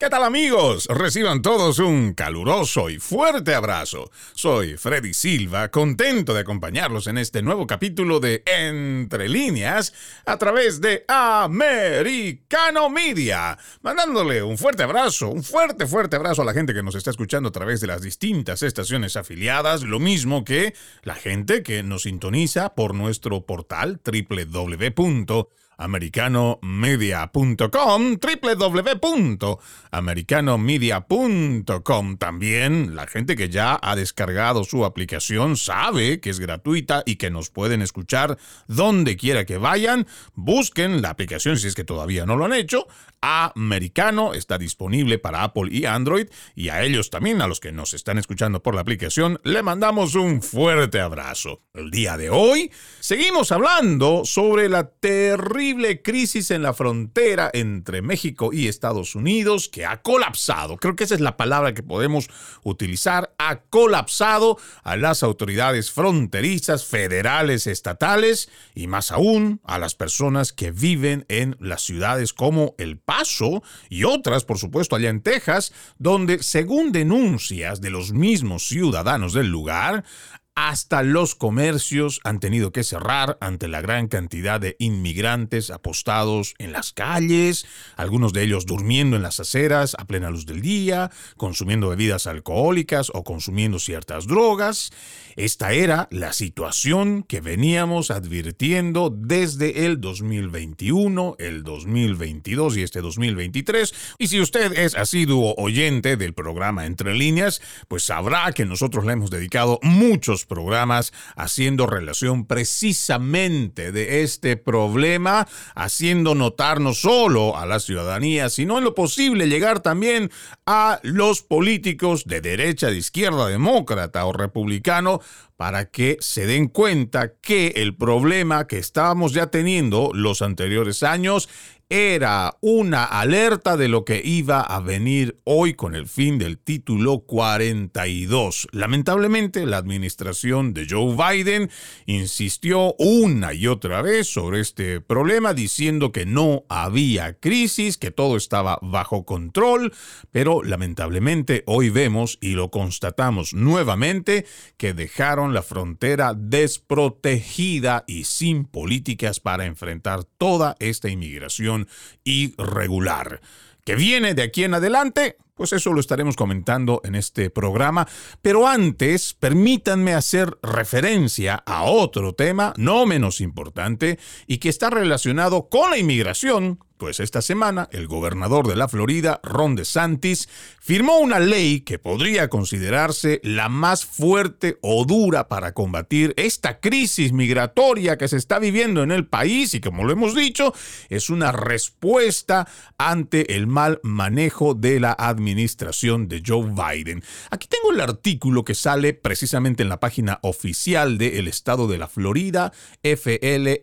¿Qué tal amigos? Reciban todos un caluroso y fuerte abrazo. Soy Freddy Silva, contento de acompañarlos en este nuevo capítulo de Entre líneas a través de Americano Media. Mandándole un fuerte abrazo, un fuerte, fuerte abrazo a la gente que nos está escuchando a través de las distintas estaciones afiliadas, lo mismo que la gente que nos sintoniza por nuestro portal www americanomedia.com, www.americanomedia.com. También la gente que ya ha descargado su aplicación sabe que es gratuita y que nos pueden escuchar donde quiera que vayan. Busquen la aplicación si es que todavía no lo han hecho. Americano está disponible para Apple y Android y a ellos también, a los que nos están escuchando por la aplicación, le mandamos un fuerte abrazo. El día de hoy seguimos hablando sobre la terrible crisis en la frontera entre México y Estados Unidos que ha colapsado, creo que esa es la palabra que podemos utilizar, ha colapsado a las autoridades fronterizas, federales, estatales y más aún a las personas que viven en las ciudades como El Paso y otras, por supuesto, allá en Texas, donde, según denuncias de los mismos ciudadanos del lugar, hasta los comercios han tenido que cerrar ante la gran cantidad de inmigrantes apostados en las calles, algunos de ellos durmiendo en las aceras a plena luz del día, consumiendo bebidas alcohólicas o consumiendo ciertas drogas. Esta era la situación que veníamos advirtiendo desde el 2021, el 2022 y este 2023. Y si usted es asiduo oyente del programa Entre líneas, pues sabrá que nosotros le hemos dedicado muchos programas haciendo relación precisamente de este problema, haciendo notar no solo a la ciudadanía, sino en lo posible llegar también a los políticos de derecha, de izquierda, demócrata o republicano, para que se den cuenta que el problema que estábamos ya teniendo los anteriores años era una alerta de lo que iba a venir hoy con el fin del título 42. Lamentablemente, la administración de Joe Biden insistió una y otra vez sobre este problema, diciendo que no había crisis, que todo estaba bajo control, pero lamentablemente hoy vemos y lo constatamos nuevamente que dejaron la frontera desprotegida y sin políticas para enfrentar toda esta inmigración irregular. ¿Que viene de aquí en adelante? Pues eso lo estaremos comentando en este programa. Pero antes, permítanme hacer referencia a otro tema no menos importante y que está relacionado con la inmigración, pues esta semana el gobernador de la Florida, Ron DeSantis, firmó una ley que podría considerarse la más fuerte o dura para combatir esta crisis migratoria que se está viviendo en el país y como lo hemos dicho, es una respuesta ante el mal manejo de la administración de Joe Biden. Aquí tengo el artículo que sale precisamente en la página oficial del estado de la Florida, flgov.com,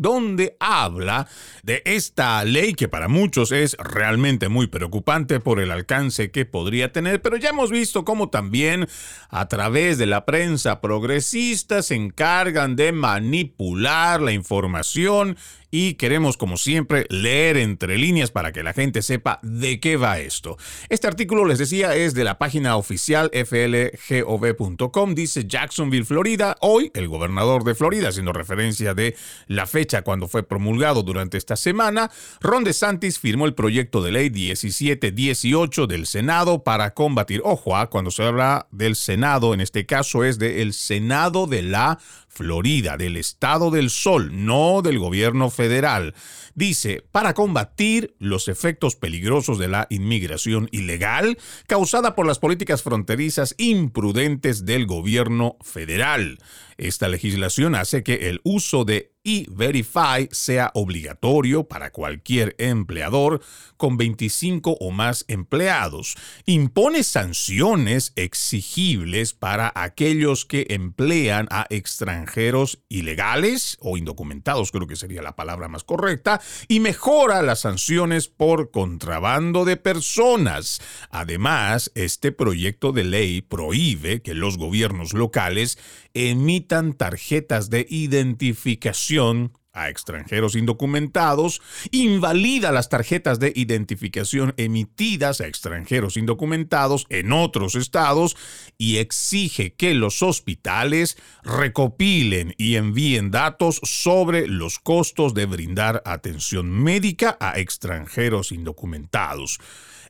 donde habla de esta ley que para muchos es realmente muy preocupante por el alcance que podría tener, pero ya hemos visto cómo también a través de la prensa progresista se encargan de manipular la información y queremos, como siempre, leer entre líneas para que la gente sepa de qué va esto. Este artículo, les decía, es de la página oficial flgov.com. Dice Jacksonville, Florida. Hoy, el gobernador de Florida, haciendo referencia de la fecha cuando fue promulgado durante esta semana, Ron DeSantis firmó el proyecto de ley 1718 del Senado para combatir, ojo, ah, cuando se habla del Senado, en este caso es del Senado de la Florida, del Estado del Sol, no del gobierno federal, dice, para combatir los efectos peligrosos de la inmigración ilegal causada por las políticas fronterizas imprudentes del gobierno federal. Esta legislación hace que el uso de e-Verify sea obligatorio para cualquier empleador con 25 o más empleados. Impone sanciones exigibles para aquellos que emplean a extranjeros ilegales o indocumentados, creo que sería la palabra más correcta, y mejora las sanciones por contrabando de personas. Además, este proyecto de ley prohíbe que los gobiernos locales emitan tarjetas de identificación a extranjeros indocumentados, invalida las tarjetas de identificación emitidas a extranjeros indocumentados en otros estados y exige que los hospitales recopilen y envíen datos sobre los costos de brindar atención médica a extranjeros indocumentados.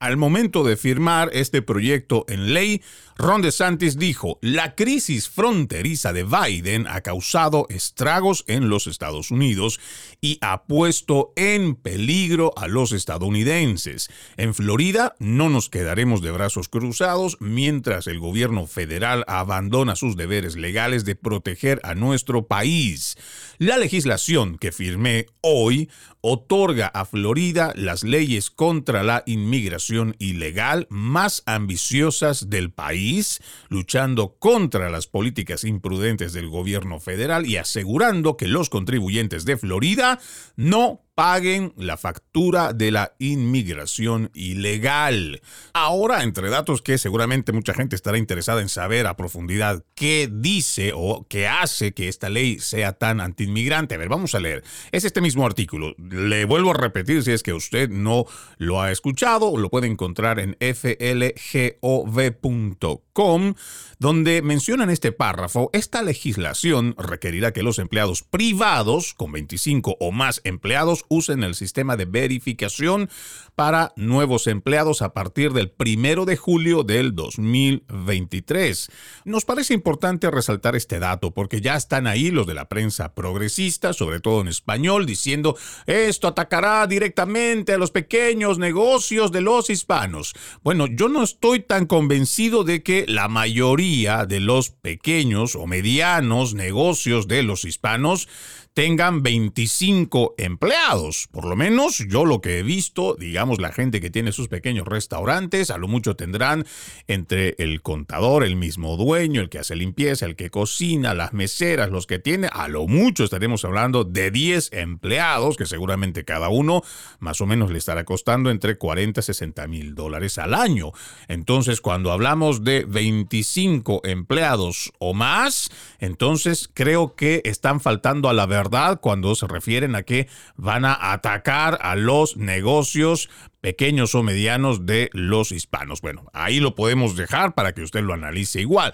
Al momento de firmar este proyecto en ley, Ron DeSantis dijo, la crisis fronteriza de Biden ha causado estragos en los Estados Unidos y ha puesto en peligro a los estadounidenses. En Florida no nos quedaremos de brazos cruzados mientras el gobierno federal abandona sus deberes legales de proteger a nuestro país. La legislación que firmé hoy otorga a Florida las leyes contra la inmigración ilegal más ambiciosas del país, luchando contra las políticas imprudentes del gobierno federal y asegurando que los contribuyentes de Florida no paguen la factura de la inmigración ilegal. Ahora, entre datos que seguramente mucha gente estará interesada en saber a profundidad qué dice o qué hace que esta ley sea tan antiinmigrante. A ver, vamos a leer. Es este mismo artículo. Le vuelvo a repetir si es que usted no lo ha escuchado, lo puede encontrar en flgov.com, donde mencionan este párrafo. Esta legislación requerirá que los empleados privados con 25 o más empleados usen el sistema de verificación para nuevos empleados a partir del primero de julio del 2023. Nos parece importante resaltar este dato porque ya están ahí los de la prensa progresista, sobre todo en español, diciendo esto atacará directamente a los pequeños negocios de los hispanos. Bueno, yo no estoy tan convencido de que la mayoría de los pequeños o medianos negocios de los hispanos tengan 25 empleados. Por lo menos yo lo que he visto, digamos, la gente que tiene sus pequeños restaurantes, a lo mucho tendrán entre el contador, el mismo dueño, el que hace limpieza, el que cocina, las meseras, los que tiene, a lo mucho estaremos hablando de 10 empleados, que seguramente cada uno más o menos le estará costando entre 40 y 60 mil dólares al año. Entonces, cuando hablamos de 25 empleados o más, entonces creo que están faltando a la verdad cuando se refieren a que van a atacar a los negocios pequeños o medianos de los hispanos. Bueno, ahí lo podemos dejar para que usted lo analice igual.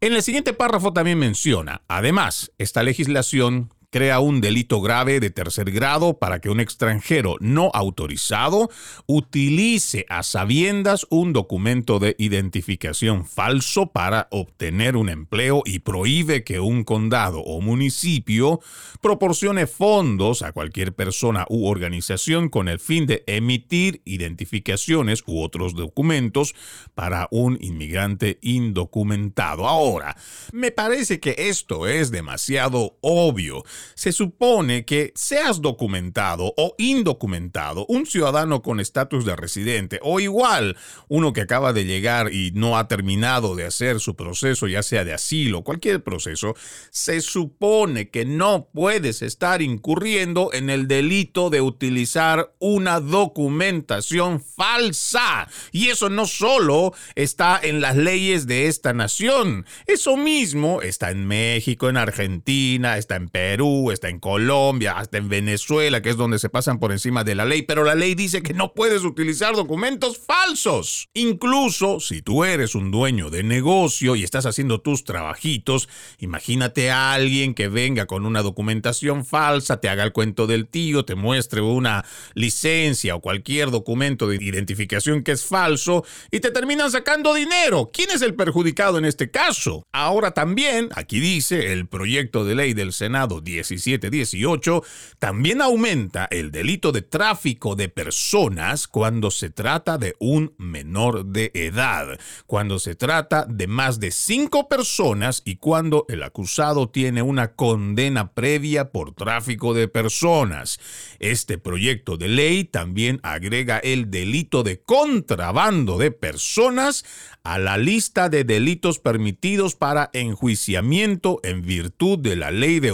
En el siguiente párrafo también menciona, además, esta legislación crea un delito grave de tercer grado para que un extranjero no autorizado utilice a sabiendas un documento de identificación falso para obtener un empleo y prohíbe que un condado o municipio proporcione fondos a cualquier persona u organización con el fin de emitir identificaciones u otros documentos para un inmigrante indocumentado. Ahora, me parece que esto es demasiado obvio se supone que seas documentado o indocumentado, un ciudadano con estatus de residente o igual uno que acaba de llegar y no ha terminado de hacer su proceso, ya sea de asilo, cualquier proceso, se supone que no puedes estar incurriendo en el delito de utilizar una documentación falsa. Y eso no solo está en las leyes de esta nación, eso mismo está en México, en Argentina, está en Perú, está en Colombia, hasta en Venezuela, que es donde se pasan por encima de la ley, pero la ley dice que no puedes utilizar documentos falsos. Incluso si tú eres un dueño de negocio y estás haciendo tus trabajitos, imagínate a alguien que venga con una documentación falsa, te haga el cuento del tío, te muestre una licencia o cualquier documento de identificación que es falso y te terminan sacando dinero. ¿Quién es el perjudicado en este caso? Ahora también, aquí dice el proyecto de ley del Senado 10 17-18, también aumenta el delito de tráfico de personas cuando se trata de un menor de edad, cuando se trata de más de cinco personas y cuando el acusado tiene una condena previa por tráfico de personas. Este proyecto de ley también agrega el delito de contrabando de personas a la lista de delitos permitidos para enjuiciamiento en virtud de la ley de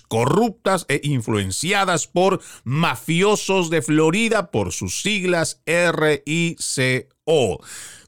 corruptas e influenciadas por mafiosos de Florida por sus siglas RICO.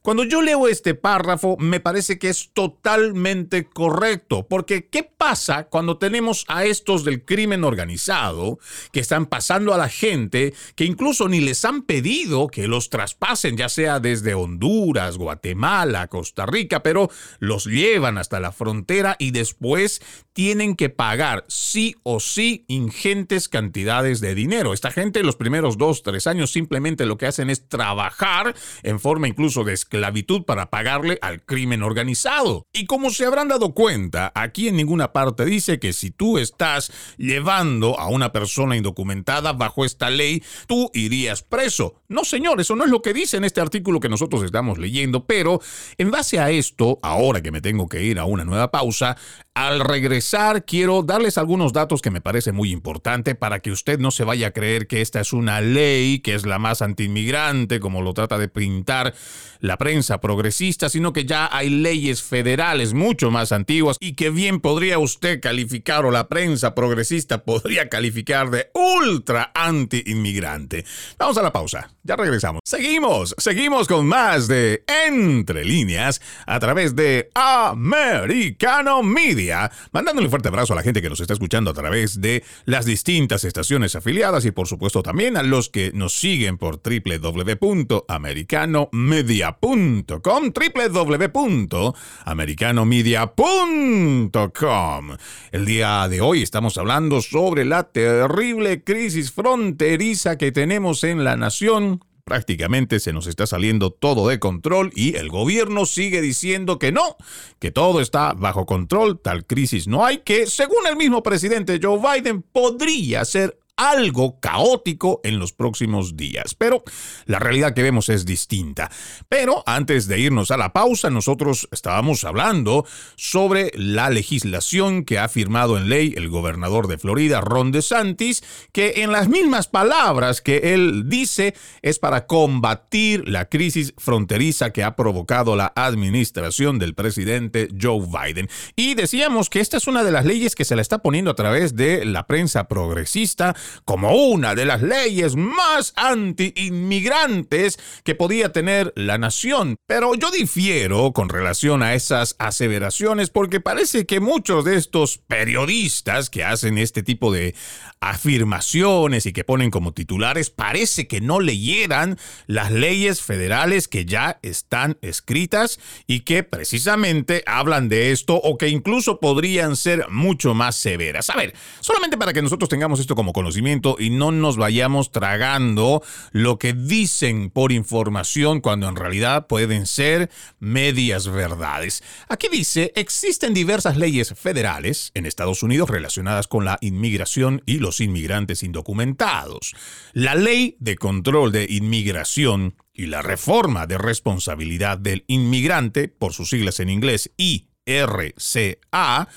Cuando yo leo este párrafo, me parece que es totalmente correcto, porque ¿qué pasa cuando tenemos a estos del crimen organizado que están pasando a la gente que incluso ni les han pedido que los traspasen, ya sea desde Honduras, Guatemala, Costa Rica, pero los llevan hasta la frontera y después tienen que pagar sí o sí ingentes cantidades de dinero? Esta gente los primeros dos, tres años simplemente lo que hacen es trabajar en forma incluso de esclavitud esclavitud para pagarle al crimen organizado. Y como se habrán dado cuenta, aquí en ninguna parte dice que si tú estás llevando a una persona indocumentada bajo esta ley, tú irías preso. No, señor, eso no es lo que dice en este artículo que nosotros estamos leyendo, pero en base a esto, ahora que me tengo que ir a una nueva pausa, al regresar quiero darles algunos datos que me parece muy importante para que usted no se vaya a creer que esta es una ley que es la más antiinmigrante, como lo trata de pintar la prensa progresista, sino que ya hay leyes federales mucho más antiguas y que bien podría usted calificar o la prensa progresista podría calificar de ultra anti-inmigrante. Vamos a la pausa, ya regresamos. Seguimos, seguimos con más de Entre líneas a través de Americano Media mandándole un fuerte abrazo a la gente que nos está escuchando a través de las distintas estaciones afiliadas y por supuesto también a los que nos siguen por www.americanomedia.com, www.americanomedia.com. El día de hoy estamos hablando sobre la terrible crisis fronteriza que tenemos en la nación Prácticamente se nos está saliendo todo de control y el gobierno sigue diciendo que no, que todo está bajo control, tal crisis no hay, que según el mismo presidente Joe Biden podría ser algo caótico en los próximos días. Pero la realidad que vemos es distinta. Pero antes de irnos a la pausa, nosotros estábamos hablando sobre la legislación que ha firmado en ley el gobernador de Florida, Ron DeSantis, que en las mismas palabras que él dice es para combatir la crisis fronteriza que ha provocado la administración del presidente Joe Biden. Y decíamos que esta es una de las leyes que se la está poniendo a través de la prensa progresista como una de las leyes más anti-inmigrantes que podía tener la nación. Pero yo difiero con relación a esas aseveraciones porque parece que muchos de estos periodistas que hacen este tipo de afirmaciones y que ponen como titulares parece que no leyeran las leyes federales que ya están escritas y que precisamente hablan de esto o que incluso podrían ser mucho más severas. A ver, solamente para que nosotros tengamos esto como y no nos vayamos tragando lo que dicen por información cuando en realidad pueden ser medias verdades. Aquí dice, existen diversas leyes federales en Estados Unidos relacionadas con la inmigración y los inmigrantes indocumentados. La ley de control de inmigración y la reforma de responsabilidad del inmigrante, por sus siglas en inglés, y RCA,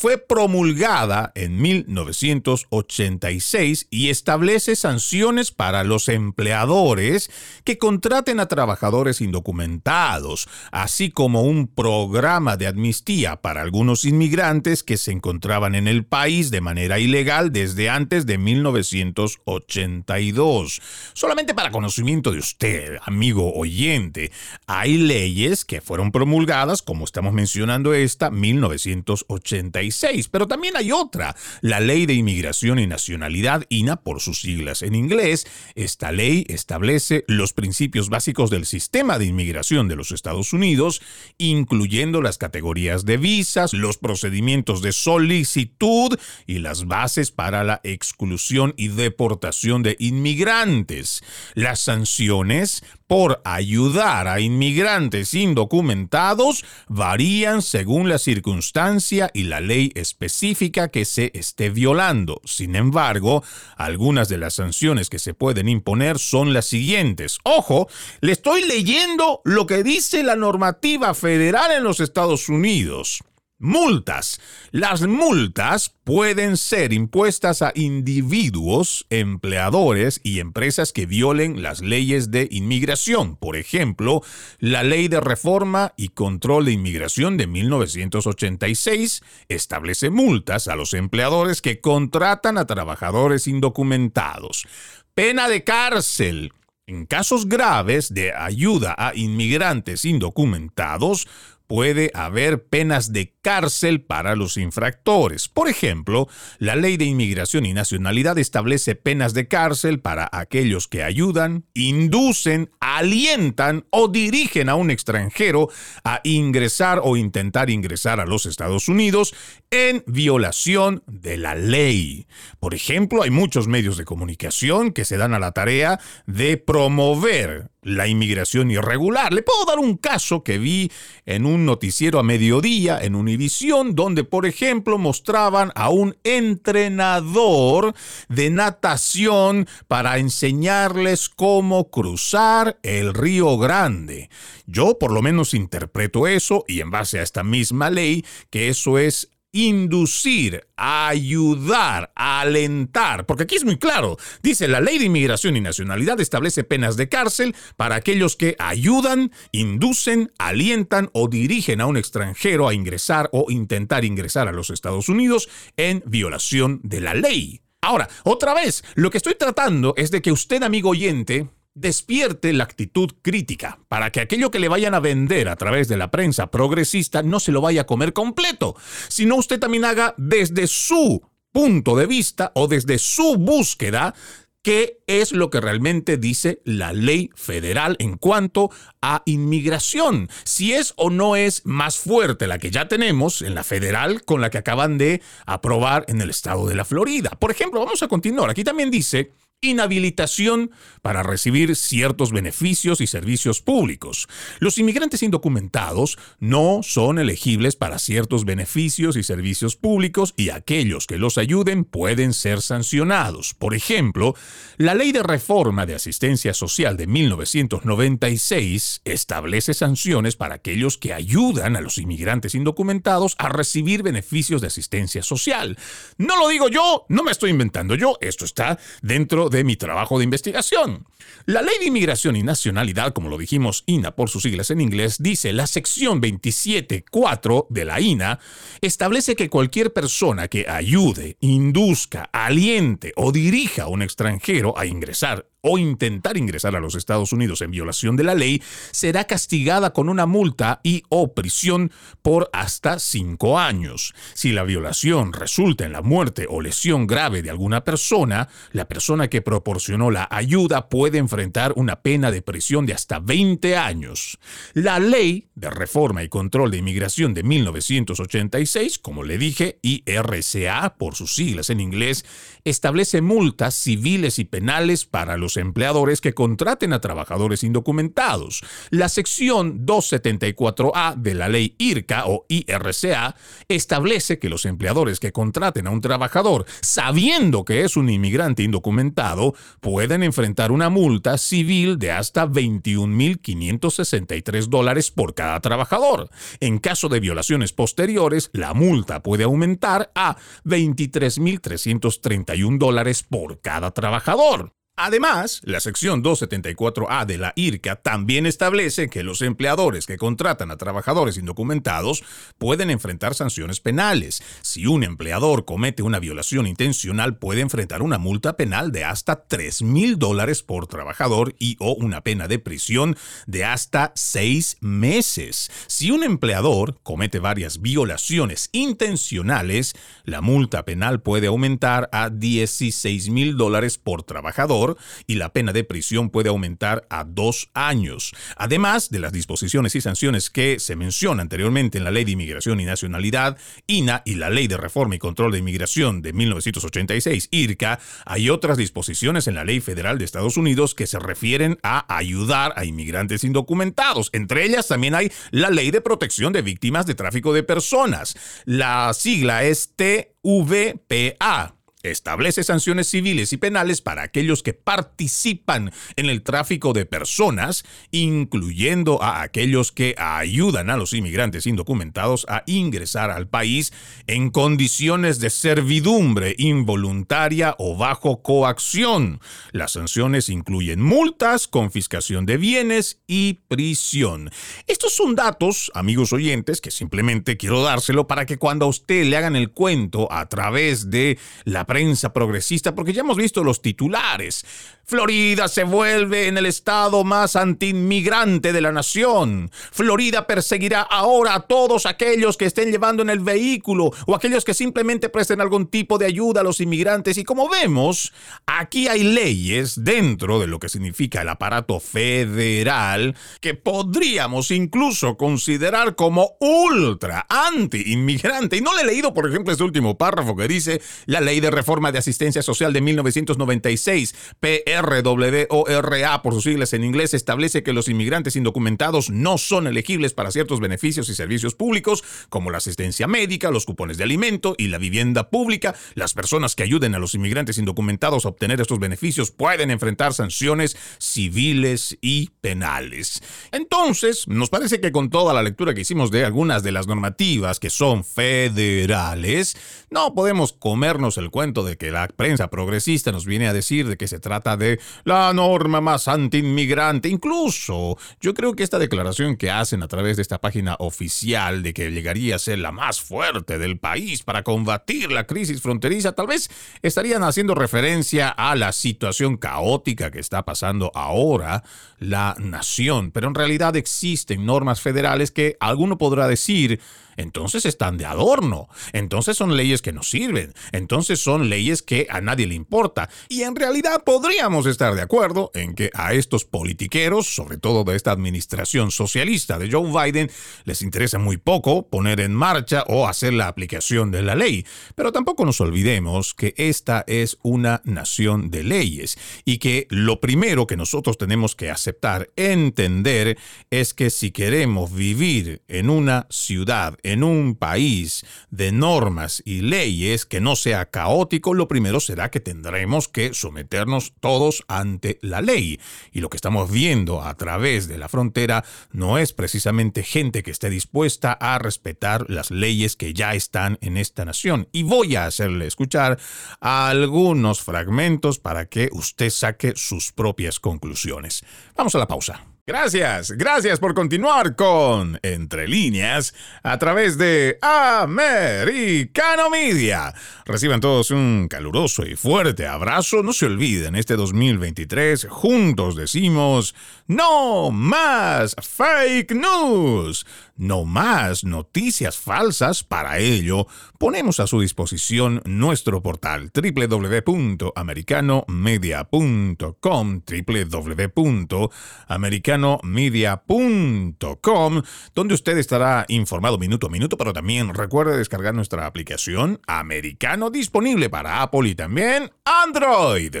fue promulgada en 1986 y establece sanciones para los empleadores que contraten a trabajadores indocumentados, así como un programa de amnistía para algunos inmigrantes que se encontraban en el país de manera ilegal desde antes de 1982. Solamente para conocimiento de usted, amigo oyente, hay leyes que fueron promulgadas, como estamos mencionando esta, 1986. Pero también hay otra, la Ley de Inmigración y Nacionalidad, INA por sus siglas en inglés. Esta ley establece los principios básicos del sistema de inmigración de los Estados Unidos, incluyendo las categorías de visas, los procedimientos de solicitud y las bases para la exclusión y deportación de inmigrantes. Las sanciones por ayudar a inmigrantes indocumentados varían según la circunstancia y la ley específica que se esté violando. Sin embargo, algunas de las sanciones que se pueden imponer son las siguientes. Ojo, le estoy leyendo lo que dice la normativa federal en los Estados Unidos. Multas. Las multas pueden ser impuestas a individuos, empleadores y empresas que violen las leyes de inmigración. Por ejemplo, la Ley de Reforma y Control de Inmigración de 1986 establece multas a los empleadores que contratan a trabajadores indocumentados. Pena de cárcel En casos graves de ayuda a inmigrantes indocumentados, puede haber penas de cárcel para los infractores. Por ejemplo, la Ley de Inmigración y Nacionalidad establece penas de cárcel para aquellos que ayudan, inducen, alientan o dirigen a un extranjero a ingresar o intentar ingresar a los Estados Unidos en violación de la ley. Por ejemplo, hay muchos medios de comunicación que se dan a la tarea de promover la inmigración irregular. Le puedo dar un caso que vi en un noticiero a mediodía en Univisión, donde por ejemplo mostraban a un entrenador de natación para enseñarles cómo cruzar el río Grande. Yo por lo menos interpreto eso y en base a esta misma ley que eso es inducir, ayudar, alentar, porque aquí es muy claro, dice la ley de inmigración y nacionalidad establece penas de cárcel para aquellos que ayudan, inducen, alientan o dirigen a un extranjero a ingresar o intentar ingresar a los Estados Unidos en violación de la ley. Ahora, otra vez, lo que estoy tratando es de que usted, amigo oyente, despierte la actitud crítica para que aquello que le vayan a vender a través de la prensa progresista no se lo vaya a comer completo, sino usted también haga desde su punto de vista o desde su búsqueda qué es lo que realmente dice la ley federal en cuanto a inmigración. Si es o no es más fuerte la que ya tenemos en la federal con la que acaban de aprobar en el estado de la Florida. Por ejemplo, vamos a continuar. Aquí también dice inhabilitación para recibir ciertos beneficios y servicios públicos. Los inmigrantes indocumentados no son elegibles para ciertos beneficios y servicios públicos y aquellos que los ayuden pueden ser sancionados. Por ejemplo, la Ley de Reforma de Asistencia Social de 1996 establece sanciones para aquellos que ayudan a los inmigrantes indocumentados a recibir beneficios de asistencia social. No lo digo yo, no me estoy inventando yo, esto está dentro de mi trabajo de investigación. La Ley de Inmigración y Nacionalidad, como lo dijimos INA por sus siglas en inglés, dice la sección 27.4 de la INA establece que cualquier persona que ayude, induzca, aliente o dirija a un extranjero a ingresar o intentar ingresar a los Estados Unidos en violación de la ley será castigada con una multa y o prisión por hasta cinco años. Si la violación resulta en la muerte o lesión grave de alguna persona, la persona que proporcionó la ayuda puede enfrentar una pena de prisión de hasta 20 años. La ley de reforma y control de inmigración de 1986, como le dije, IRCA por sus siglas en inglés, establece multas civiles y penales para los empleadores que contraten a trabajadores indocumentados. La sección 274A de la ley IRCA o IRCA establece que los empleadores que contraten a un trabajador sabiendo que es un inmigrante indocumentado pueden enfrentar una multa civil de hasta 21.563 dólares por cada trabajador. En caso de violaciones posteriores, la multa puede aumentar a 23.331 dólares por cada trabajador. Además, la sección 274A de la IRCA también establece que los empleadores que contratan a trabajadores indocumentados pueden enfrentar sanciones penales. Si un empleador comete una violación intencional, puede enfrentar una multa penal de hasta 3 mil dólares por trabajador y o una pena de prisión de hasta seis meses. Si un empleador comete varias violaciones intencionales, la multa penal puede aumentar a 16 mil dólares por trabajador y la pena de prisión puede aumentar a dos años. Además de las disposiciones y sanciones que se mencionan anteriormente en la Ley de Inmigración y Nacionalidad, INA, y la Ley de Reforma y Control de Inmigración de 1986, IRCA, hay otras disposiciones en la Ley Federal de Estados Unidos que se refieren a ayudar a inmigrantes indocumentados. Entre ellas también hay la Ley de Protección de Víctimas de Tráfico de Personas. La sigla es TVPA Establece sanciones civiles y penales para aquellos que participan en el tráfico de personas, incluyendo a aquellos que ayudan a los inmigrantes indocumentados a ingresar al país en condiciones de servidumbre involuntaria o bajo coacción. Las sanciones incluyen multas, confiscación de bienes y prisión. Estos son datos, amigos oyentes, que simplemente quiero dárselo para que cuando a usted le hagan el cuento a través de la prensa progresista porque ya hemos visto los titulares. Florida se vuelve en el estado más antiinmigrante de la nación. Florida perseguirá ahora a todos aquellos que estén llevando en el vehículo o aquellos que simplemente presten algún tipo de ayuda a los inmigrantes. Y como vemos, aquí hay leyes dentro de lo que significa el aparato federal que podríamos incluso considerar como ultra anti-inmigrante. Y no le he leído, por ejemplo, este último párrafo que dice la Ley de Reforma de Asistencia Social de 1996, PRWORA por sus siglas en inglés, establece que los inmigrantes indocumentados no son elegibles para ciertos beneficios y servicios públicos, como la asistencia médica, los cupones de alimento y la vivienda pública. Las personas que ayuden a los inmigrantes indocumentados a obtener estos beneficios pueden enfrentar sanciones civiles y penales. Entonces, nos parece que con toda la lectura que hicimos de algunas de las normativas que son federales, no podemos comernos el cuento de que la prensa progresista nos viene a decir de que se trata de la norma más anti-inmigrante. Incluso yo creo que esta declaración que hacen a través de esta página oficial de que llegaría a ser la más fuerte del país para combatir la crisis fronteriza, tal vez estarían haciendo referencia a la situación caótica que está pasando ahora la nación. Pero en realidad existen normas federales que alguno podrá decir entonces están de adorno, entonces son leyes que no sirven, entonces son leyes que a nadie le importa. Y en realidad podríamos estar de acuerdo en que a estos politiqueros, sobre todo de esta administración socialista de Joe Biden, les interesa muy poco poner en marcha o hacer la aplicación de la ley. Pero tampoco nos olvidemos que esta es una nación de leyes y que lo primero que nosotros tenemos que aceptar, entender, es que si queremos vivir en una ciudad, en un país de normas y leyes que no sea caótico, lo primero será que tendremos que someternos todos ante la ley. Y lo que estamos viendo a través de la frontera no es precisamente gente que esté dispuesta a respetar las leyes que ya están en esta nación. Y voy a hacerle escuchar algunos fragmentos para que usted saque sus propias conclusiones. Vamos a la pausa. Gracias, gracias por continuar con Entre líneas a través de Americano Media. Reciban todos un caluroso y fuerte abrazo. No se olviden, este 2023 juntos decimos, no más fake news, no más noticias falsas. Para ello, ponemos a su disposición nuestro portal www.americanomedia.com, www.americano media.com, donde usted estará informado minuto a minuto, pero también recuerde descargar nuestra aplicación Americano disponible para Apple y también Android.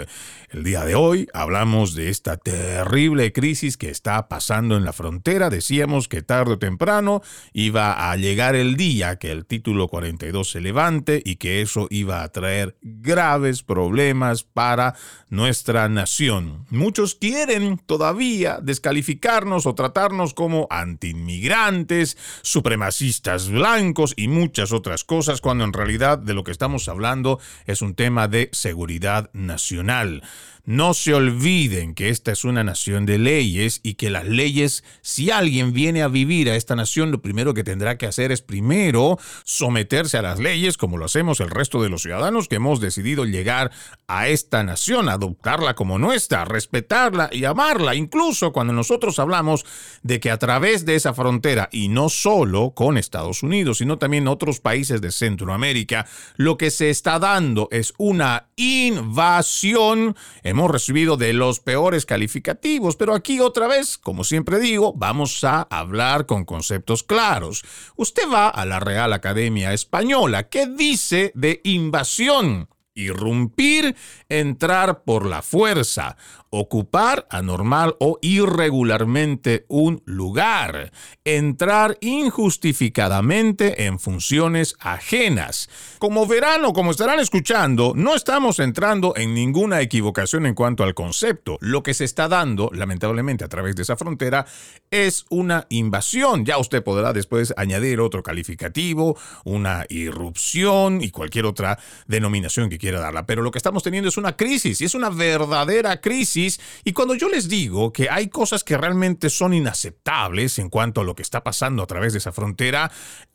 El día de hoy hablamos de esta terrible crisis que está pasando en la frontera. Decíamos que tarde o temprano iba a llegar el día que el título 42 se levante y que eso iba a traer graves problemas para nuestra nación. Muchos quieren todavía o tratarnos como antiinmigrantes, supremacistas blancos y muchas otras cosas, cuando en realidad de lo que estamos hablando es un tema de seguridad nacional. No se olviden que esta es una nación de leyes y que las leyes, si alguien viene a vivir a esta nación, lo primero que tendrá que hacer es primero someterse a las leyes, como lo hacemos el resto de los ciudadanos que hemos decidido llegar a esta nación, adoptarla como nuestra, respetarla y amarla, incluso cuando nosotros hablamos de que a través de esa frontera, y no solo con Estados Unidos, sino también otros países de Centroamérica, lo que se está dando es una invasión recibido de los peores calificativos, pero aquí otra vez, como siempre digo, vamos a hablar con conceptos claros. Usted va a la Real Academia Española, ¿qué dice de invasión? Irrumpir, entrar por la fuerza, ocupar anormal o irregularmente un lugar, entrar injustificadamente en funciones ajenas. Como verán o como estarán escuchando, no estamos entrando en ninguna equivocación en cuanto al concepto. Lo que se está dando, lamentablemente, a través de esa frontera es una invasión. Ya usted podrá después añadir otro calificativo, una irrupción y cualquier otra denominación que quiera darla. Pero lo que estamos teniendo es una crisis y es una verdadera crisis y cuando yo les digo que hay cosas que realmente son inaceptables en cuanto a lo que está pasando a través de esa frontera,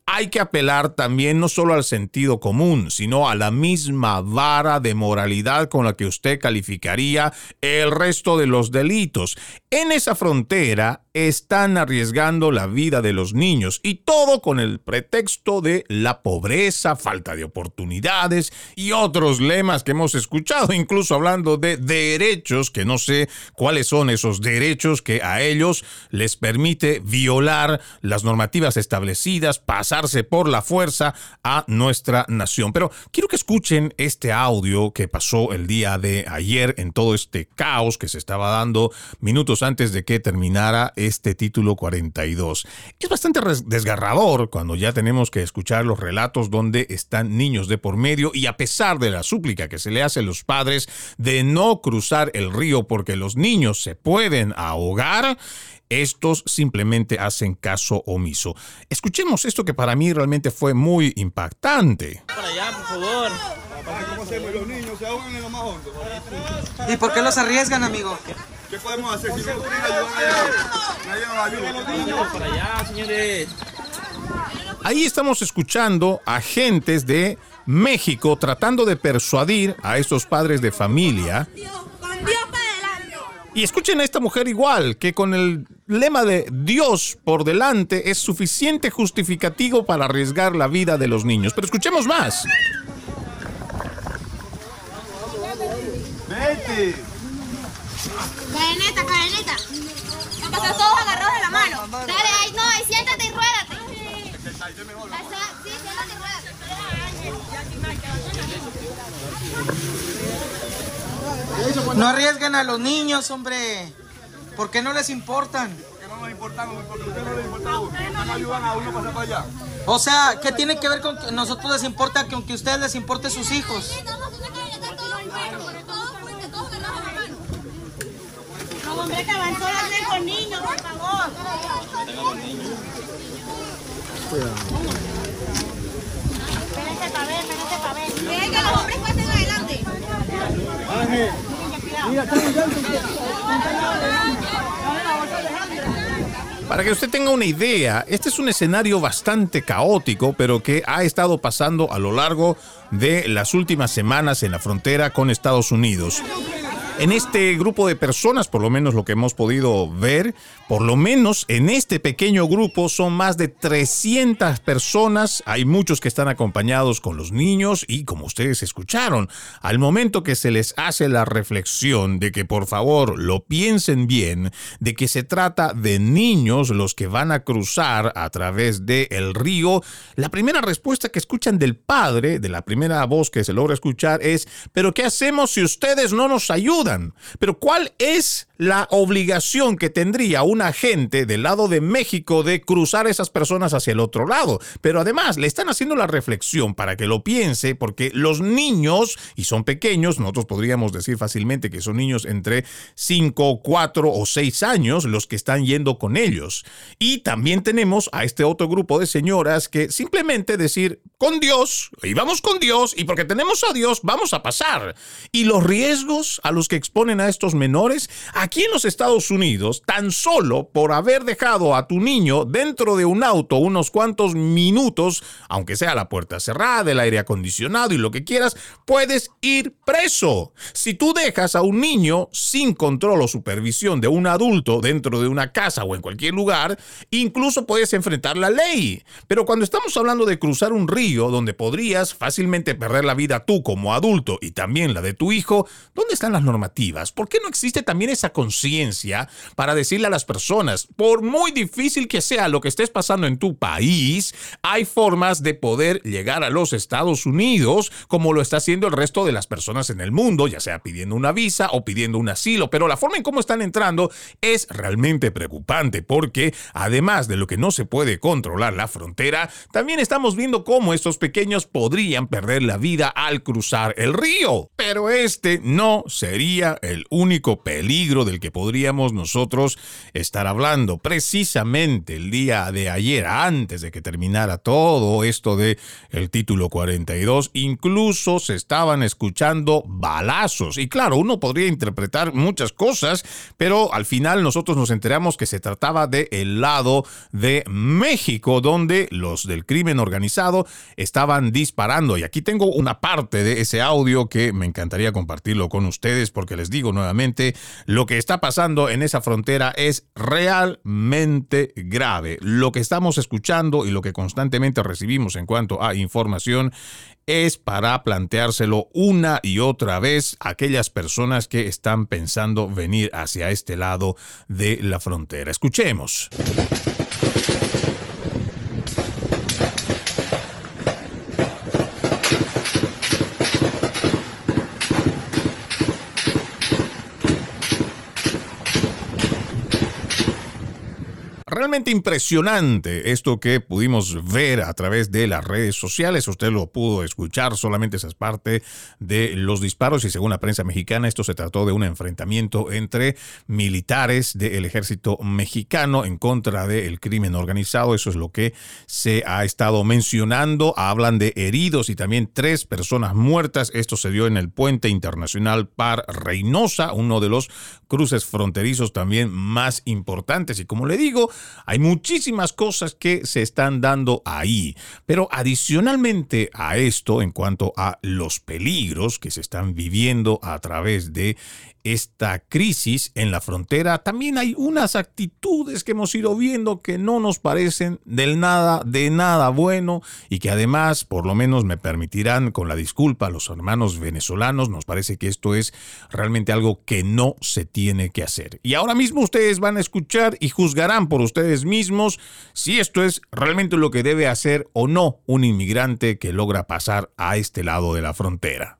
hay que apelar también no solo al sentido común, sino a la misma vara de moralidad con la que usted calificaría el resto de los delitos. En esa frontera están arriesgando la vida de los niños y todo con el pretexto de la pobreza, falta de oportunidades y otros lemas que hemos escuchado, incluso hablando de derechos, que no sé cuáles son esos derechos que a ellos les permite violar las normativas establecidas, pasar por la fuerza a nuestra nación. Pero quiero que escuchen este audio que pasó el día de ayer en todo este caos que se estaba dando minutos antes de que terminara este título 42. Es bastante desgarrador cuando ya tenemos que escuchar los relatos donde están niños de por medio y a pesar de la súplica que se le hace a los padres de no cruzar el río porque los niños se pueden ahogar, estos simplemente hacen caso omiso. Escuchemos esto que para mí realmente fue muy impactante. Para allá, por favor. Los niños se ahogan en lo más hondo. ¿Y por qué los arriesgan, amigo? ¿Qué podemos hacer? Si no pueden ayudar, nadie nos ayuda. Los niños. Para allá, señores. Ahí estamos escuchando agentes de México tratando de persuadir a estos padres de familia. Y escuchen a esta mujer igual, que con el lema de Dios por delante es suficiente justificativo para arriesgar la vida de los niños. Pero escuchemos más. Vete. Cadeneta, cadeneta. Vamos a pasar todos agarrados de la mano. Dale, ahí, no, ahí siéntate y ruédate. Sí, siéntate y ruédate. No arriesguen a los niños, hombre. ¿Por qué no les importan? Que no nos importan, porque ustedes no les importa a uno. No ayudan a uno a pasar para allá. O sea, ¿qué tiene que ver con que nosotros les importa que aunque a ustedes les importe sus hijos? No, hombre, que van solos con niños, por favor. Espérense para ver, espérense para ver. Que los hombres. Para que usted tenga una idea, este es un escenario bastante caótico, pero que ha estado pasando a lo largo de las últimas semanas en la frontera con Estados Unidos. En este grupo de personas, por lo menos lo que hemos podido ver, por lo menos en este pequeño grupo son más de 300 personas. Hay muchos que están acompañados con los niños y como ustedes escucharon, al momento que se les hace la reflexión de que por favor lo piensen bien, de que se trata de niños los que van a cruzar a través del el río, la primera respuesta que escuchan del padre, de la primera voz que se logra escuchar es, pero ¿qué hacemos si ustedes no nos ayudan? Pero ¿cuál es la obligación que tendría un agente del lado de México de cruzar esas personas hacia el otro lado? Pero además le están haciendo la reflexión para que lo piense, porque los niños, y son pequeños, nosotros podríamos decir fácilmente que son niños entre 5, 4 o 6 años los que están yendo con ellos. Y también tenemos a este otro grupo de señoras que simplemente decir, con Dios, y vamos con Dios, y porque tenemos a Dios, vamos a pasar. Y los riesgos a los que exponen a estos menores, aquí en los Estados Unidos, tan solo por haber dejado a tu niño dentro de un auto unos cuantos minutos, aunque sea la puerta cerrada, el aire acondicionado y lo que quieras, puedes ir preso. Si tú dejas a un niño sin control o supervisión de un adulto dentro de una casa o en cualquier lugar, incluso puedes enfrentar la ley. Pero cuando estamos hablando de cruzar un río donde podrías fácilmente perder la vida tú como adulto y también la de tu hijo, ¿dónde están las normas? ¿Por qué no existe también esa conciencia para decirle a las personas, por muy difícil que sea lo que estés pasando en tu país, hay formas de poder llegar a los Estados Unidos como lo está haciendo el resto de las personas en el mundo, ya sea pidiendo una visa o pidiendo un asilo, pero la forma en cómo están entrando es realmente preocupante porque además de lo que no se puede controlar la frontera, también estamos viendo cómo estos pequeños podrían perder la vida al cruzar el río. Pero este no sería el único peligro del que podríamos nosotros estar hablando. Precisamente el día de ayer, antes de que terminara todo esto de el título 42, incluso se estaban escuchando balazos. Y claro, uno podría interpretar muchas cosas, pero al final nosotros nos enteramos que se trataba de el lado de México, donde los del crimen organizado estaban disparando. Y aquí tengo una parte de ese audio que me encantaría compartirlo con ustedes porque les digo nuevamente, lo que está pasando en esa frontera es realmente grave. Lo que estamos escuchando y lo que constantemente recibimos en cuanto a información es para planteárselo una y otra vez a aquellas personas que están pensando venir hacia este lado de la frontera. Escuchemos. Realmente impresionante esto que pudimos ver a través de las redes sociales. Usted lo pudo escuchar, solamente esa es parte de los disparos y según la prensa mexicana esto se trató de un enfrentamiento entre militares del ejército mexicano en contra del crimen organizado. Eso es lo que se ha estado mencionando. Hablan de heridos y también tres personas muertas. Esto se dio en el puente internacional Par Reynosa, uno de los cruces fronterizos también más importantes. Y como le digo, hay muchísimas cosas que se están dando ahí, pero adicionalmente a esto, en cuanto a los peligros que se están viviendo a través de esta crisis en la frontera, también hay unas actitudes que hemos ido viendo que no nos parecen del nada, de nada bueno y que además, por lo menos me permitirán con la disculpa a los hermanos venezolanos, nos parece que esto es realmente algo que no se tiene que hacer. Y ahora mismo ustedes van a escuchar y juzgarán por ustedes mismos si esto es realmente lo que debe hacer o no un inmigrante que logra pasar a este lado de la frontera.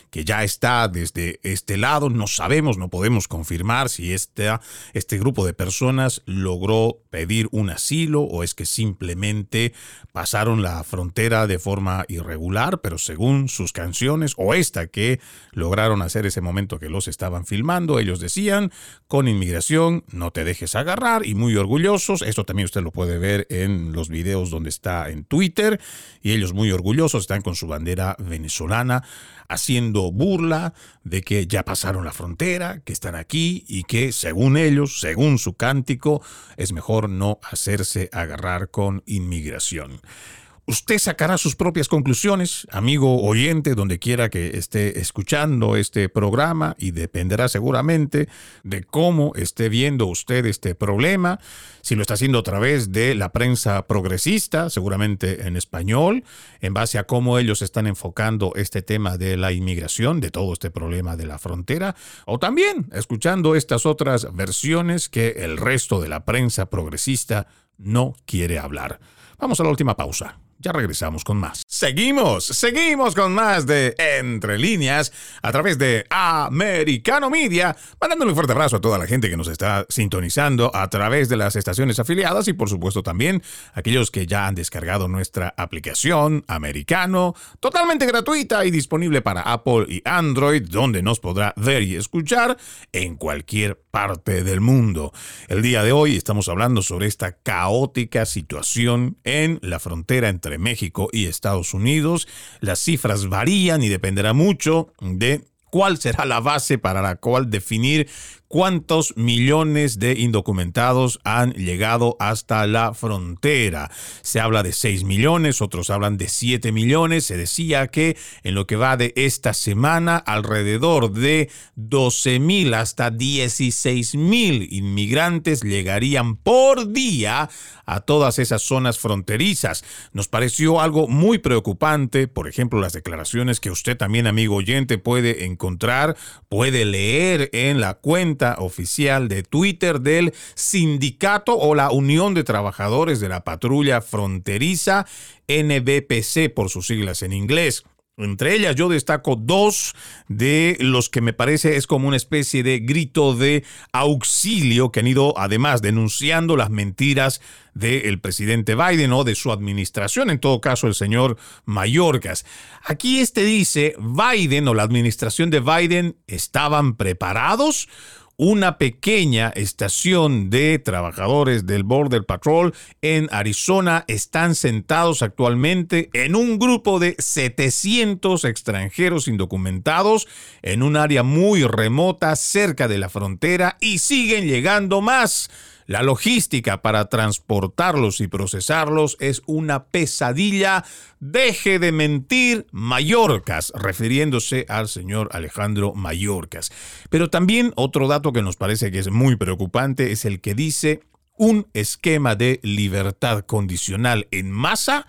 que ya está desde este lado. No sabemos, no podemos confirmar si este, grupo de personas logró pedir un asilo o es que simplemente pasaron la frontera de forma irregular, pero según sus canciones o esta que lograron hacer ese momento que los estaban filmando, ellos decían, con inmigración no te dejes agarrar y muy orgullosos. Esto también usted lo puede ver en los videos donde está en Twitter y ellos muy orgullosos están con su bandera venezolana haciendo burla de que ya pasaron la frontera, que están aquí y que según ellos, según su cántico, es mejor no hacerse agarrar con inmigración. Usted sacará sus propias conclusiones, amigo oyente, donde quiera que esté escuchando este programa y dependerá seguramente de cómo esté viendo usted este problema, si lo está haciendo a través de la prensa progresista, seguramente en español, en base a cómo ellos están enfocando este tema de la inmigración, de todo este problema de la frontera, o también escuchando estas otras versiones que el resto de la prensa progresista no quiere hablar. Vamos a la última pausa. Ya regresamos con más. Seguimos, seguimos con más de Entre líneas a través de Americano Media, mandándole un fuerte abrazo a toda la gente que nos está sintonizando a través de las estaciones afiliadas y por supuesto también aquellos que ya han descargado nuestra aplicación Americano, totalmente gratuita y disponible para Apple y Android, donde nos podrá ver y escuchar en cualquier parte del mundo. El día de hoy estamos hablando sobre esta caótica situación en la frontera México y Estados Unidos. Las cifras varían y dependerá mucho de cuál será la base para la cual definir cuántos millones de indocumentados han llegado hasta la frontera. Se habla de 6 millones, otros hablan de 7 millones. Se decía que en lo que va de esta semana, alrededor de 12 mil hasta 16 mil inmigrantes llegarían por día a todas esas zonas fronterizas. Nos pareció algo muy preocupante, por ejemplo, las declaraciones que usted también, amigo oyente, puede encontrar, puede leer en la cuenta oficial de Twitter del sindicato o la Unión de Trabajadores de la Patrulla Fronteriza, NBPC por sus siglas en inglés. Entre ellas yo destaco dos de los que me parece es como una especie de grito de auxilio que han ido además denunciando las mentiras del presidente Biden o de su administración, en todo caso el señor Mayorkas. Aquí este dice, Biden o la administración de Biden estaban preparados una pequeña estación de trabajadores del Border Patrol en Arizona están sentados actualmente en un grupo de 700 extranjeros indocumentados en un área muy remota cerca de la frontera y siguen llegando más. La logística para transportarlos y procesarlos es una pesadilla. Deje de mentir, Mallorcas, refiriéndose al señor Alejandro Mallorcas. Pero también otro dato que nos parece que es muy preocupante es el que dice un esquema de libertad condicional en masa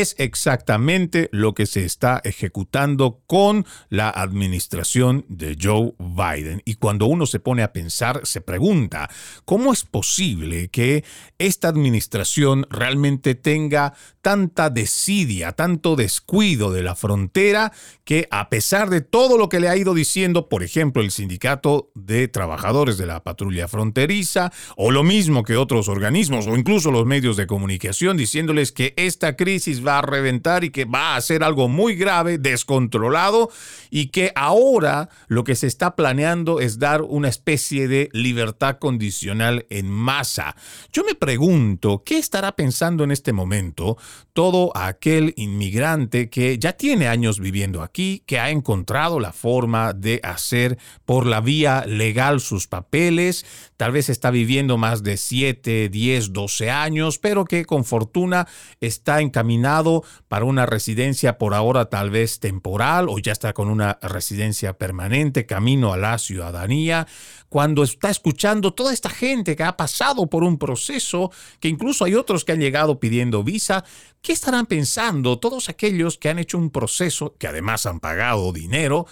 es exactamente lo que se está ejecutando con la administración de Joe Biden. Y cuando uno se pone a pensar, se pregunta, ¿cómo es posible que esta administración realmente tenga tanta desidia, tanto descuido de la frontera, que a pesar de todo lo que le ha ido diciendo, por ejemplo, el sindicato de trabajadores de la patrulla fronteriza, o lo mismo que otros organismos, o incluso los medios de comunicación, diciéndoles que esta crisis va a reventar y que va a ser algo muy grave, descontrolado, y que ahora lo que se está planeando es dar una especie de libertad condicional en masa. Yo me pregunto, ¿qué estará pensando en este momento? todo aquel inmigrante que ya tiene años viviendo aquí, que ha encontrado la forma de hacer por la vía legal sus papeles, tal vez está viviendo más de 7, 10, 12 años, pero que con fortuna está encaminado para una residencia por ahora tal vez temporal o ya está con una residencia permanente, camino a la ciudadanía, cuando está escuchando toda esta gente que ha pasado por un proceso, que incluso hay otros que han llegado pidiendo visa, ¿qué estarán pensando todos aquellos que han hecho un proceso, que además han pagado dinero?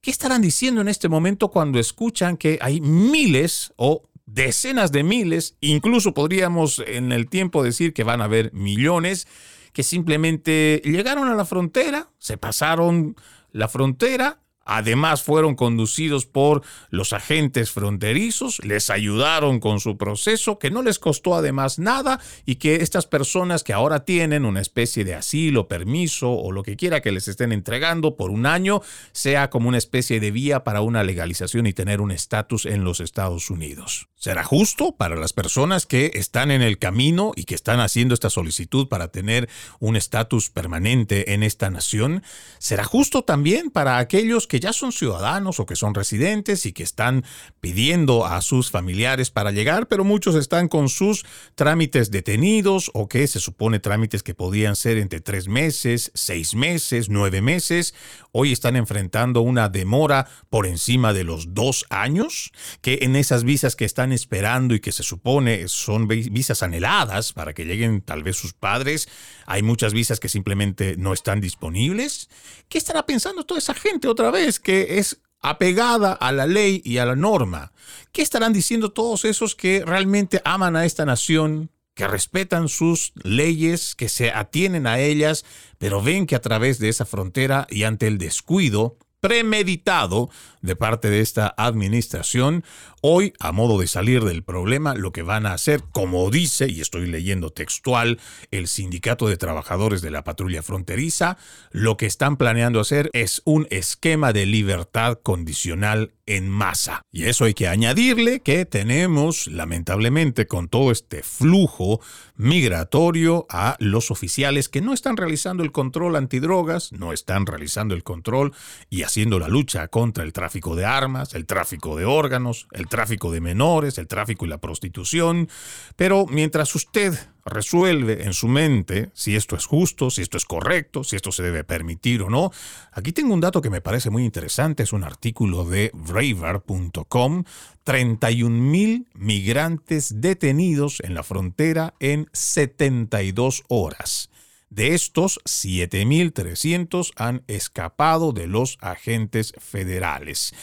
¿Qué estarán diciendo en este momento cuando escuchan que hay miles o decenas de miles, incluso podríamos en el tiempo decir que van a haber millones, que simplemente llegaron a la frontera, se pasaron la frontera Además fueron conducidos por los agentes fronterizos, les ayudaron con su proceso, que no les costó además nada y que estas personas que ahora tienen una especie de asilo, permiso o lo que quiera que les estén entregando por un año, sea como una especie de vía para una legalización y tener un estatus en los Estados Unidos. ¿Será justo para las personas que están en el camino y que están haciendo esta solicitud para tener un estatus permanente en esta nación? ¿Será justo también para aquellos que ya son ciudadanos o que son residentes y que están pidiendo a sus familiares para llegar, pero muchos están con sus trámites detenidos o que se supone trámites que podían ser entre tres meses, seis meses, nueve meses, hoy están enfrentando una demora por encima de los dos años, que en esas visas que están esperando y que se supone son visas anheladas para que lleguen tal vez sus padres, hay muchas visas que simplemente no están disponibles. ¿Qué estará pensando toda esa gente otra vez que es apegada a la ley y a la norma? ¿Qué estarán diciendo todos esos que realmente aman a esta nación, que respetan sus leyes, que se atienen a ellas, pero ven que a través de esa frontera y ante el descuido premeditado de parte de esta administración, hoy, a modo de salir del problema, lo que van a hacer, como dice, y estoy leyendo textual, el Sindicato de Trabajadores de la Patrulla Fronteriza, lo que están planeando hacer es un esquema de libertad condicional en masa. Y eso hay que añadirle que tenemos, lamentablemente, con todo este flujo migratorio a los oficiales que no están realizando el control antidrogas, no están realizando el control y haciendo la lucha contra el tráfico de armas, el tráfico de órganos, el tráfico de menores, el tráfico y la prostitución. Pero mientras usted resuelve en su mente si esto es justo, si esto es correcto, si esto se debe permitir o no. Aquí tengo un dato que me parece muy interesante, es un artículo de braver.com, 31 mil migrantes detenidos en la frontera en 72 horas. De estos, 7.300 han escapado de los agentes federales.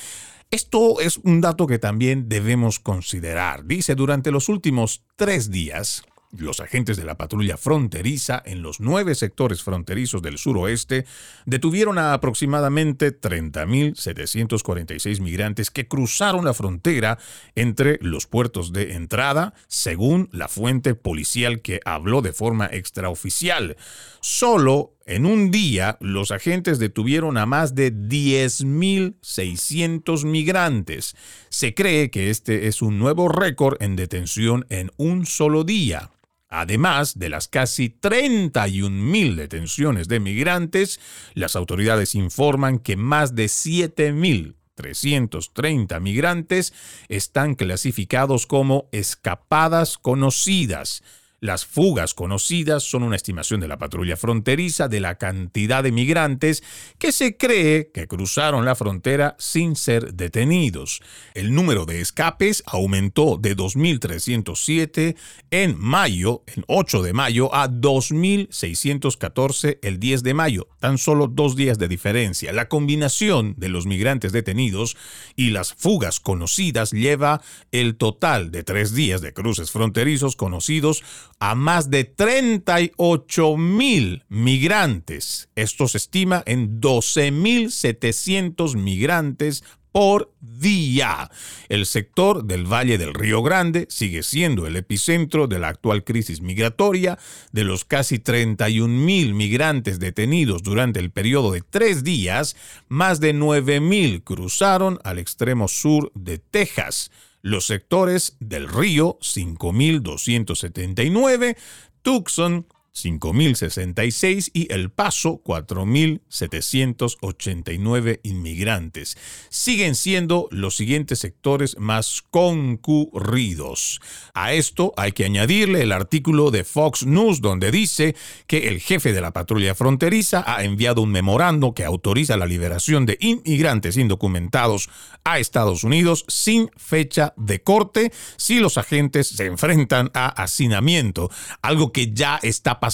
Esto es un dato que también debemos considerar. Dice, durante los últimos tres días, los agentes de la patrulla fronteriza en los nueve sectores fronterizos del suroeste detuvieron a aproximadamente 30.746 migrantes que cruzaron la frontera entre los puertos de entrada, según la fuente policial que habló de forma extraoficial. Solo en un día, los agentes detuvieron a más de 10.600 migrantes. Se cree que este es un nuevo récord en detención en un solo día. Además de las casi 31.000 detenciones de migrantes, las autoridades informan que más de 7.330 migrantes están clasificados como escapadas conocidas las fugas conocidas son una estimación de la patrulla fronteriza de la cantidad de migrantes que se cree que cruzaron la frontera sin ser detenidos. El número de escapes aumentó de 2.307 en mayo, en 8 de mayo, a 2.614 el 10 de mayo, tan solo dos días de diferencia. La combinación de los migrantes detenidos y las fugas conocidas lleva el total de tres días de cruces fronterizos conocidos a más de 38 mil migrantes. Esto se estima en 12.700 migrantes por día. El sector del Valle del Río Grande sigue siendo el epicentro de la actual crisis migratoria. De los casi 31 mil migrantes detenidos durante el periodo de tres días, más de 9 mil cruzaron al extremo sur de Texas los sectores del Río 5279, Tucson 5.066 y El Paso 4.789 inmigrantes. Siguen siendo los siguientes sectores más concurridos. A esto hay que añadirle el artículo de Fox News donde dice que el jefe de la patrulla fronteriza ha enviado un memorando que autoriza la liberación de inmigrantes indocumentados a Estados Unidos sin fecha de corte si los agentes se enfrentan a hacinamiento, algo que ya está pasando.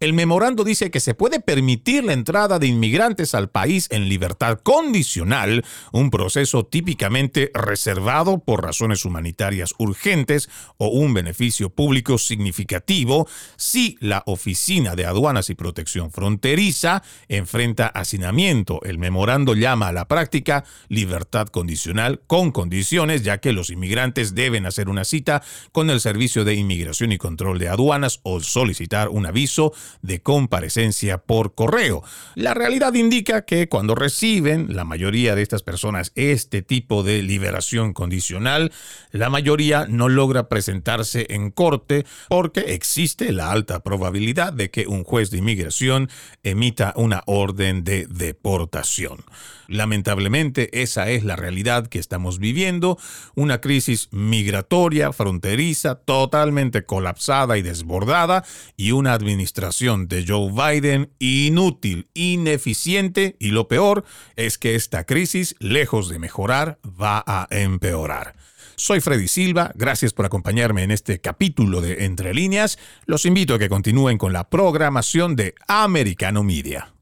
El memorando dice que se puede permitir la entrada de inmigrantes al país en libertad condicional, un proceso típicamente reservado por razones humanitarias urgentes o un beneficio público significativo si la Oficina de Aduanas y Protección Fronteriza enfrenta hacinamiento. El memorando llama a la práctica libertad condicional con condiciones, ya que los inmigrantes deben hacer una cita con el Servicio de Inmigración y Control de Aduanas o solicitar un aviso de comparecencia por correo. La realidad indica que cuando reciben la mayoría de estas personas este tipo de liberación condicional, la mayoría no logra presentarse en corte porque existe la alta probabilidad de que un juez de inmigración emita una orden de deportación. Lamentablemente esa es la realidad que estamos viviendo, una crisis migratoria fronteriza totalmente colapsada y desbordada y una administración de Joe Biden inútil, ineficiente y lo peor es que esta crisis, lejos de mejorar, va a empeorar. Soy Freddy Silva, gracias por acompañarme en este capítulo de Entre líneas. Los invito a que continúen con la programación de Americano Media.